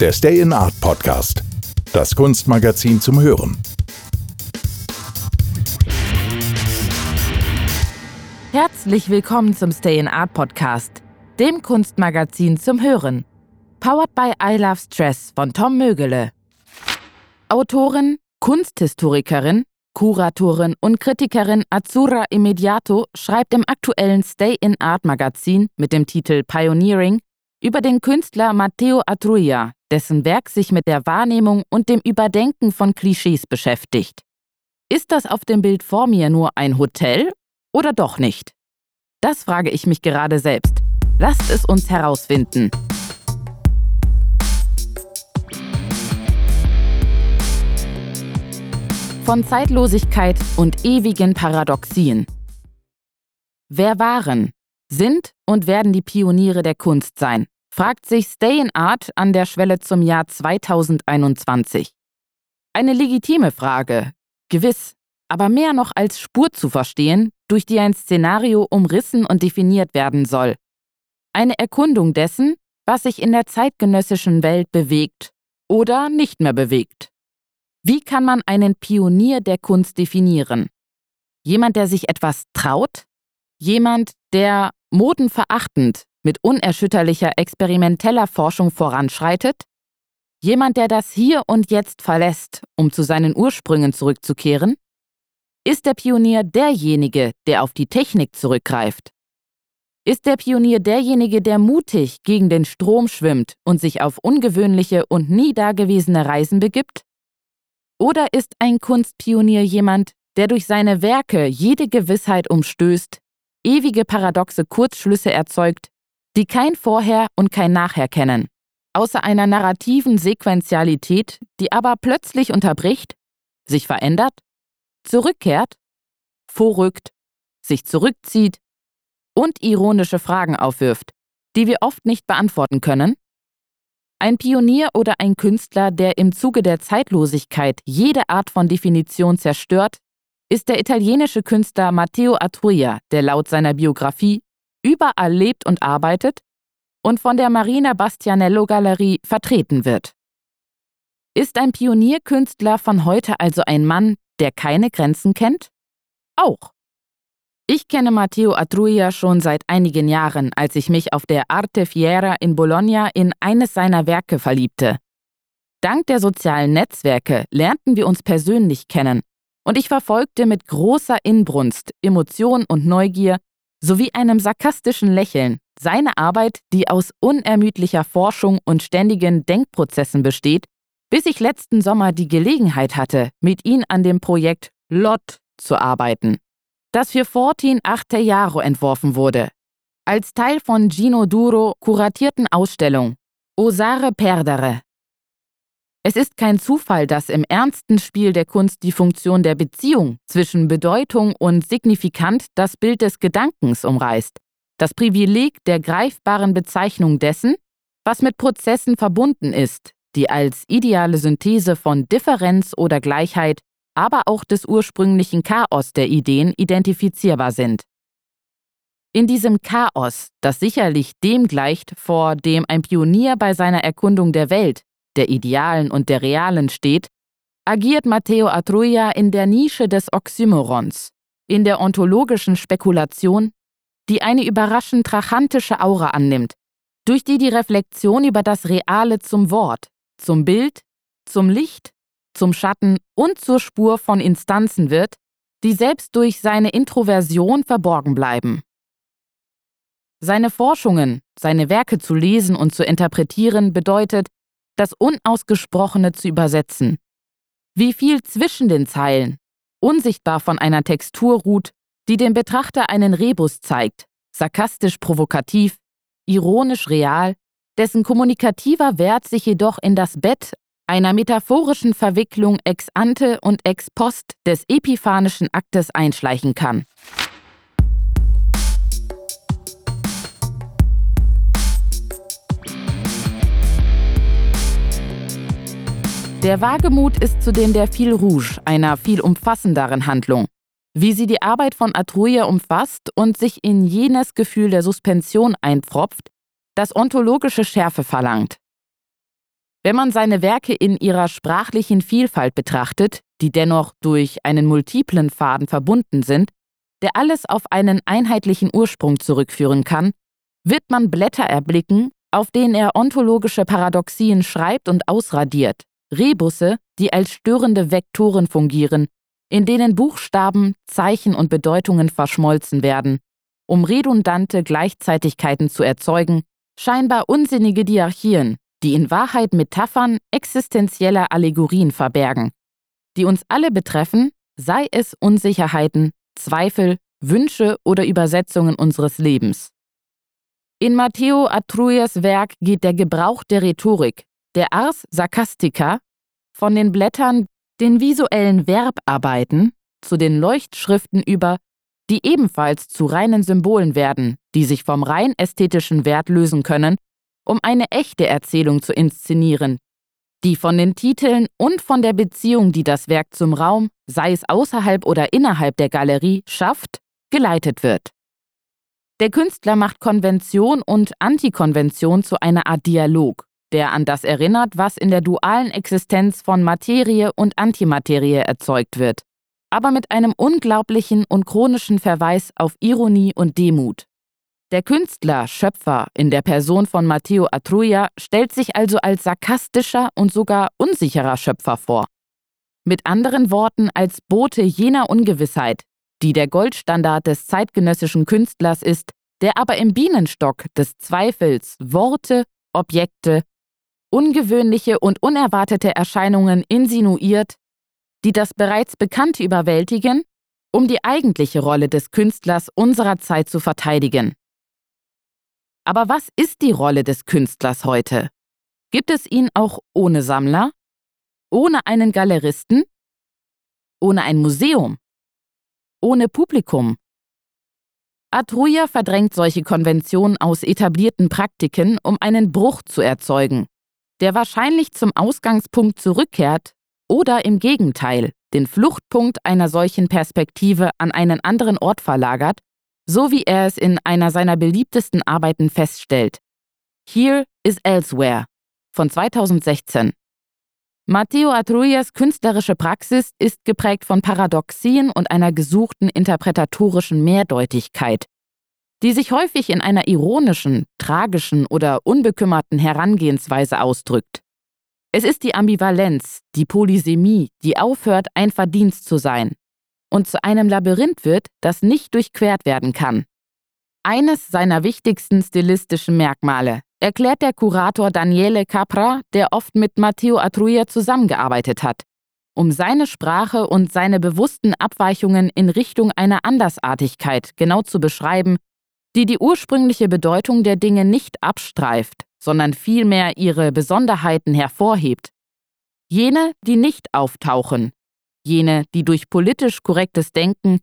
der Stay in Art Podcast. Das Kunstmagazin zum Hören. Herzlich willkommen zum Stay in Art Podcast, dem Kunstmagazin zum Hören. Powered by I Love Stress von Tom Mögele. Autorin, Kunsthistorikerin, Kuratorin und Kritikerin Azura Immediato schreibt im aktuellen Stay in Art Magazin mit dem Titel Pioneering über den Künstler Matteo Atruia, dessen Werk sich mit der Wahrnehmung und dem Überdenken von Klischees beschäftigt. Ist das auf dem Bild vor mir nur ein Hotel oder doch nicht? Das frage ich mich gerade selbst. Lasst es uns herausfinden. Von Zeitlosigkeit und ewigen Paradoxien. Wer waren, sind und werden die Pioniere der Kunst sein? fragt sich Stay in Art an der Schwelle zum Jahr 2021. Eine legitime Frage, gewiss, aber mehr noch als Spur zu verstehen, durch die ein Szenario umrissen und definiert werden soll. Eine Erkundung dessen, was sich in der zeitgenössischen Welt bewegt oder nicht mehr bewegt. Wie kann man einen Pionier der Kunst definieren? Jemand, der sich etwas traut? Jemand, der modenverachtend mit unerschütterlicher experimenteller Forschung voranschreitet? Jemand, der das Hier und Jetzt verlässt, um zu seinen Ursprüngen zurückzukehren? Ist der Pionier derjenige, der auf die Technik zurückgreift? Ist der Pionier derjenige, der mutig gegen den Strom schwimmt und sich auf ungewöhnliche und nie dagewesene Reisen begibt? Oder ist ein Kunstpionier jemand, der durch seine Werke jede Gewissheit umstößt, ewige paradoxe Kurzschlüsse erzeugt, die kein Vorher und kein Nachher kennen, außer einer narrativen Sequentialität, die aber plötzlich unterbricht, sich verändert, zurückkehrt, vorrückt, sich zurückzieht und ironische Fragen aufwirft, die wir oft nicht beantworten können? Ein Pionier oder ein Künstler, der im Zuge der Zeitlosigkeit jede Art von Definition zerstört, ist der italienische Künstler Matteo Atruia, der laut seiner Biografie überall lebt und arbeitet und von der Marina Bastianello Galerie vertreten wird. Ist ein Pionierkünstler von heute also ein Mann, der keine Grenzen kennt? Auch. Ich kenne Matteo Atruia schon seit einigen Jahren, als ich mich auf der Arte Fiera in Bologna in eines seiner Werke verliebte. Dank der sozialen Netzwerke lernten wir uns persönlich kennen und ich verfolgte mit großer Inbrunst, Emotion und Neugier sowie einem sarkastischen Lächeln seine Arbeit, die aus unermüdlicher Forschung und ständigen Denkprozessen besteht, bis ich letzten Sommer die Gelegenheit hatte, mit ihm an dem Projekt LOT zu arbeiten, das für 14 Jahre entworfen wurde, als Teil von Gino Duro kuratierten Ausstellung Osare Perdere es ist kein Zufall, dass im ernsten Spiel der Kunst die Funktion der Beziehung zwischen Bedeutung und Signifikant das Bild des Gedankens umreißt, das Privileg der greifbaren Bezeichnung dessen, was mit Prozessen verbunden ist, die als ideale Synthese von Differenz oder Gleichheit, aber auch des ursprünglichen Chaos der Ideen identifizierbar sind. In diesem Chaos, das sicherlich dem gleicht, vor dem ein Pionier bei seiner Erkundung der Welt der Idealen und der Realen steht, agiert Matteo Atruia in der Nische des Oxymorons, in der ontologischen Spekulation, die eine überraschend trachantische Aura annimmt, durch die die Reflexion über das Reale zum Wort, zum Bild, zum Licht, zum Schatten und zur Spur von Instanzen wird, die selbst durch seine Introversion verborgen bleiben. Seine Forschungen, seine Werke zu lesen und zu interpretieren bedeutet, das Unausgesprochene zu übersetzen. Wie viel zwischen den Zeilen, unsichtbar von einer Textur ruht, die dem Betrachter einen Rebus zeigt, sarkastisch provokativ, ironisch real, dessen kommunikativer Wert sich jedoch in das Bett einer metaphorischen Verwicklung ex ante und ex post des epiphanischen Aktes einschleichen kann. Der Wagemut ist zudem der Fil Rouge einer viel umfassenderen Handlung. Wie sie die Arbeit von Atruia umfasst und sich in jenes Gefühl der Suspension einpfropft, das ontologische Schärfe verlangt. Wenn man seine Werke in ihrer sprachlichen Vielfalt betrachtet, die dennoch durch einen multiplen Faden verbunden sind, der alles auf einen einheitlichen Ursprung zurückführen kann, wird man Blätter erblicken, auf denen er ontologische Paradoxien schreibt und ausradiert, Rebusse, die als störende Vektoren fungieren, in denen Buchstaben, Zeichen und Bedeutungen verschmolzen werden, um redundante Gleichzeitigkeiten zu erzeugen, scheinbar unsinnige Diarchien, die in Wahrheit Metaphern existenzieller Allegorien verbergen, die uns alle betreffen, sei es Unsicherheiten, Zweifel, Wünsche oder Übersetzungen unseres Lebens. In Matteo Atruyas Werk geht der Gebrauch der Rhetorik, der Ars Sarcastica, von den Blättern, den visuellen Verbarbeiten, zu den Leuchtschriften über, die ebenfalls zu reinen Symbolen werden, die sich vom rein ästhetischen Wert lösen können, um eine echte Erzählung zu inszenieren, die von den Titeln und von der Beziehung, die das Werk zum Raum, sei es außerhalb oder innerhalb der Galerie, schafft, geleitet wird. Der Künstler macht Konvention und Antikonvention zu einer Art Dialog, der an das erinnert, was in der dualen Existenz von Materie und Antimaterie erzeugt wird, aber mit einem unglaublichen und chronischen Verweis auf Ironie und Demut. Der Künstler, Schöpfer in der Person von Matteo Atruja stellt sich also als sarkastischer und sogar unsicherer Schöpfer vor. Mit anderen Worten als Bote jener Ungewissheit, die der Goldstandard des zeitgenössischen Künstlers ist, der aber im Bienenstock des Zweifels Worte, Objekte, ungewöhnliche und unerwartete Erscheinungen insinuiert, die das bereits Bekannte überwältigen, um die eigentliche Rolle des Künstlers unserer Zeit zu verteidigen. Aber was ist die Rolle des Künstlers heute? Gibt es ihn auch ohne Sammler? Ohne einen Galeristen? Ohne ein Museum? ohne Publikum. Atruja verdrängt solche Konventionen aus etablierten Praktiken, um einen Bruch zu erzeugen, der wahrscheinlich zum Ausgangspunkt zurückkehrt oder im Gegenteil den Fluchtpunkt einer solchen Perspektive an einen anderen Ort verlagert, so wie er es in einer seiner beliebtesten Arbeiten feststellt. Here is Elsewhere von 2016. Matteo Atruyas künstlerische Praxis ist geprägt von Paradoxien und einer gesuchten interpretatorischen Mehrdeutigkeit, die sich häufig in einer ironischen, tragischen oder unbekümmerten Herangehensweise ausdrückt. Es ist die Ambivalenz, die Polysemie, die aufhört, ein Verdienst zu sein und zu einem Labyrinth wird, das nicht durchquert werden kann. Eines seiner wichtigsten stilistischen Merkmale erklärt der Kurator Daniele Capra, der oft mit Matteo Atruja zusammengearbeitet hat, um seine Sprache und seine bewussten Abweichungen in Richtung einer Andersartigkeit genau zu beschreiben, die die ursprüngliche Bedeutung der Dinge nicht abstreift, sondern vielmehr ihre Besonderheiten hervorhebt. Jene, die nicht auftauchen, jene, die durch politisch korrektes Denken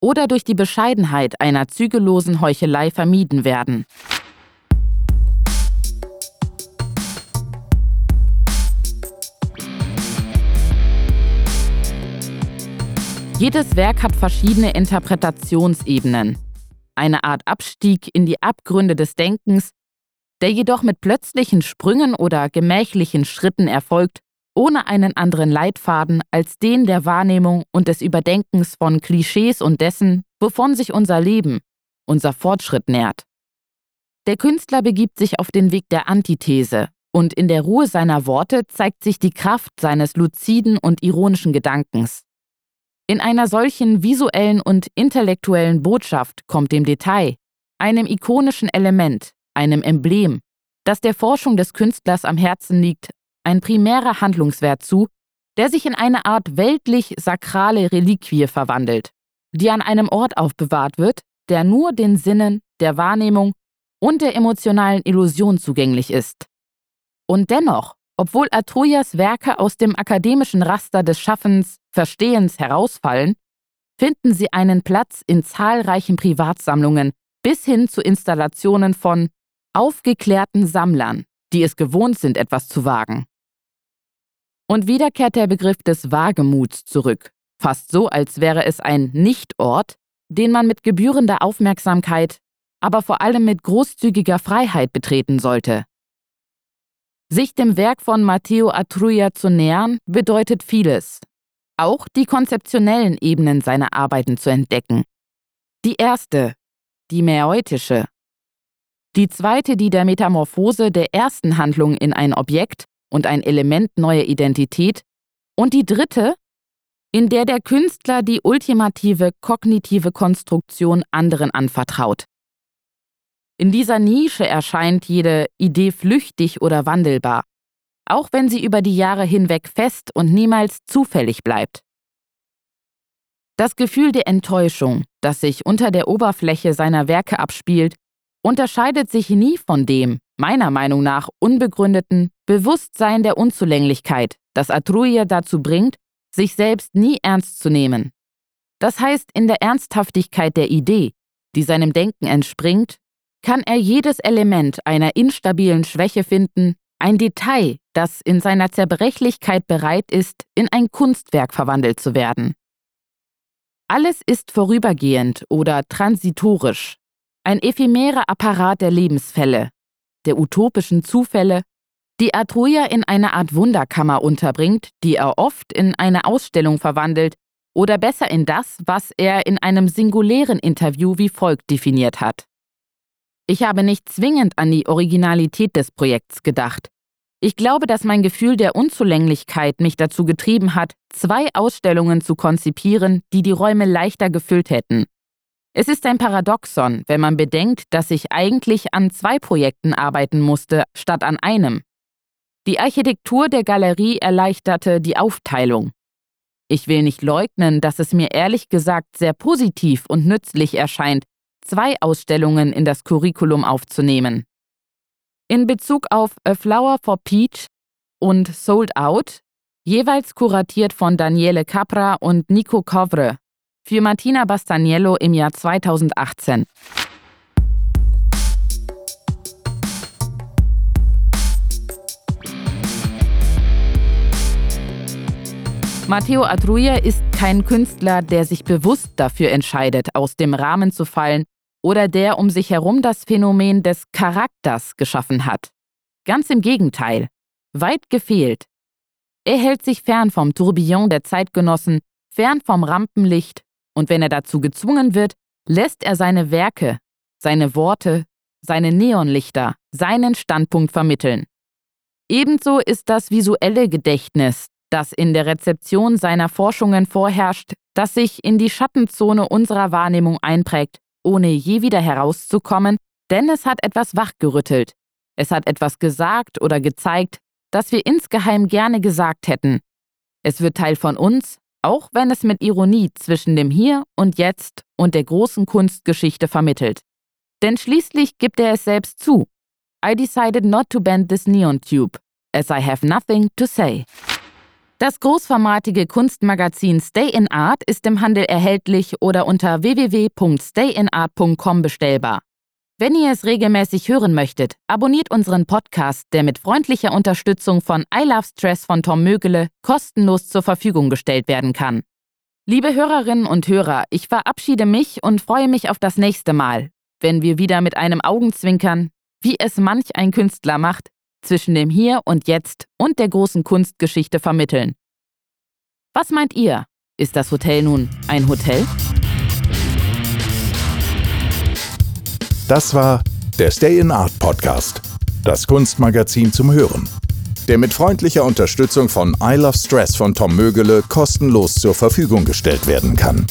oder durch die Bescheidenheit einer zügellosen Heuchelei vermieden werden. Jedes Werk hat verschiedene Interpretationsebenen. Eine Art Abstieg in die Abgründe des Denkens, der jedoch mit plötzlichen Sprüngen oder gemächlichen Schritten erfolgt, ohne einen anderen Leitfaden als den der Wahrnehmung und des Überdenkens von Klischees und dessen, wovon sich unser Leben, unser Fortschritt nährt. Der Künstler begibt sich auf den Weg der Antithese, und in der Ruhe seiner Worte zeigt sich die Kraft seines luziden und ironischen Gedankens. In einer solchen visuellen und intellektuellen Botschaft kommt dem Detail, einem ikonischen Element, einem Emblem, das der Forschung des Künstlers am Herzen liegt, ein primärer Handlungswert zu, der sich in eine Art weltlich-sakrale Reliquie verwandelt, die an einem Ort aufbewahrt wird, der nur den Sinnen, der Wahrnehmung und der emotionalen Illusion zugänglich ist. Und dennoch obwohl Atrujas Werke aus dem akademischen Raster des Schaffens, Verstehens herausfallen, finden sie einen Platz in zahlreichen Privatsammlungen bis hin zu Installationen von aufgeklärten Sammlern, die es gewohnt sind, etwas zu wagen. Und wieder kehrt der Begriff des Wagemuts zurück, fast so, als wäre es ein Nichtort, den man mit gebührender Aufmerksamkeit, aber vor allem mit großzügiger Freiheit betreten sollte. Sich dem Werk von Matteo Atruja zu nähern, bedeutet vieles. Auch die konzeptionellen Ebenen seiner Arbeiten zu entdecken. Die erste, die mäeutische. Die zweite, die der Metamorphose der ersten Handlung in ein Objekt und ein Element neuer Identität. Und die dritte, in der der Künstler die ultimative kognitive Konstruktion anderen anvertraut. In dieser Nische erscheint jede Idee flüchtig oder wandelbar, auch wenn sie über die Jahre hinweg fest und niemals zufällig bleibt. Das Gefühl der Enttäuschung, das sich unter der Oberfläche seiner Werke abspielt, unterscheidet sich nie von dem, meiner Meinung nach unbegründeten Bewusstsein der Unzulänglichkeit, das Atruja dazu bringt, sich selbst nie ernst zu nehmen. Das heißt, in der Ernsthaftigkeit der Idee, die seinem Denken entspringt, kann er jedes Element einer instabilen Schwäche finden, ein Detail, das in seiner Zerbrechlichkeit bereit ist, in ein Kunstwerk verwandelt zu werden. Alles ist vorübergehend oder transitorisch, ein ephemerer Apparat der Lebensfälle, der utopischen Zufälle, die Atruja in eine Art Wunderkammer unterbringt, die er oft in eine Ausstellung verwandelt oder besser in das, was er in einem singulären Interview wie folgt definiert hat. Ich habe nicht zwingend an die Originalität des Projekts gedacht. Ich glaube, dass mein Gefühl der Unzulänglichkeit mich dazu getrieben hat, zwei Ausstellungen zu konzipieren, die die Räume leichter gefüllt hätten. Es ist ein Paradoxon, wenn man bedenkt, dass ich eigentlich an zwei Projekten arbeiten musste, statt an einem. Die Architektur der Galerie erleichterte die Aufteilung. Ich will nicht leugnen, dass es mir ehrlich gesagt sehr positiv und nützlich erscheint, zwei Ausstellungen in das Curriculum aufzunehmen. In Bezug auf A Flower for Peach und Sold Out, jeweils kuratiert von Daniele Capra und Nico Covre, für Martina Bastaniello im Jahr 2018. Matteo Atruja ist kein Künstler, der sich bewusst dafür entscheidet, aus dem Rahmen zu fallen oder der um sich herum das Phänomen des Charakters geschaffen hat. Ganz im Gegenteil. Weit gefehlt. Er hält sich fern vom Tourbillon der Zeitgenossen, fern vom Rampenlicht, und wenn er dazu gezwungen wird, lässt er seine Werke, seine Worte, seine Neonlichter, seinen Standpunkt vermitteln. Ebenso ist das visuelle Gedächtnis, das in der Rezeption seiner Forschungen vorherrscht, das sich in die Schattenzone unserer Wahrnehmung einprägt, ohne je wieder herauszukommen, denn es hat etwas wachgerüttelt. Es hat etwas gesagt oder gezeigt, das wir insgeheim gerne gesagt hätten. Es wird Teil von uns, auch wenn es mit Ironie zwischen dem Hier und Jetzt und der großen Kunstgeschichte vermittelt. Denn schließlich gibt er es selbst zu. I decided not to bend this neon tube, as I have nothing to say. Das großformatige Kunstmagazin Stay in Art ist im Handel erhältlich oder unter www.stayinart.com bestellbar. Wenn ihr es regelmäßig hören möchtet, abonniert unseren Podcast, der mit freundlicher Unterstützung von I Love Stress von Tom Mögele kostenlos zur Verfügung gestellt werden kann. Liebe Hörerinnen und Hörer, ich verabschiede mich und freue mich auf das nächste Mal, wenn wir wieder mit einem Augenzwinkern, wie es manch ein Künstler macht, zwischen dem Hier und Jetzt und der großen Kunstgeschichte vermitteln. Was meint ihr? Ist das Hotel nun ein Hotel? Das war der Stay in Art Podcast, das Kunstmagazin zum Hören, der mit freundlicher Unterstützung von I Love Stress von Tom Mögele kostenlos zur Verfügung gestellt werden kann.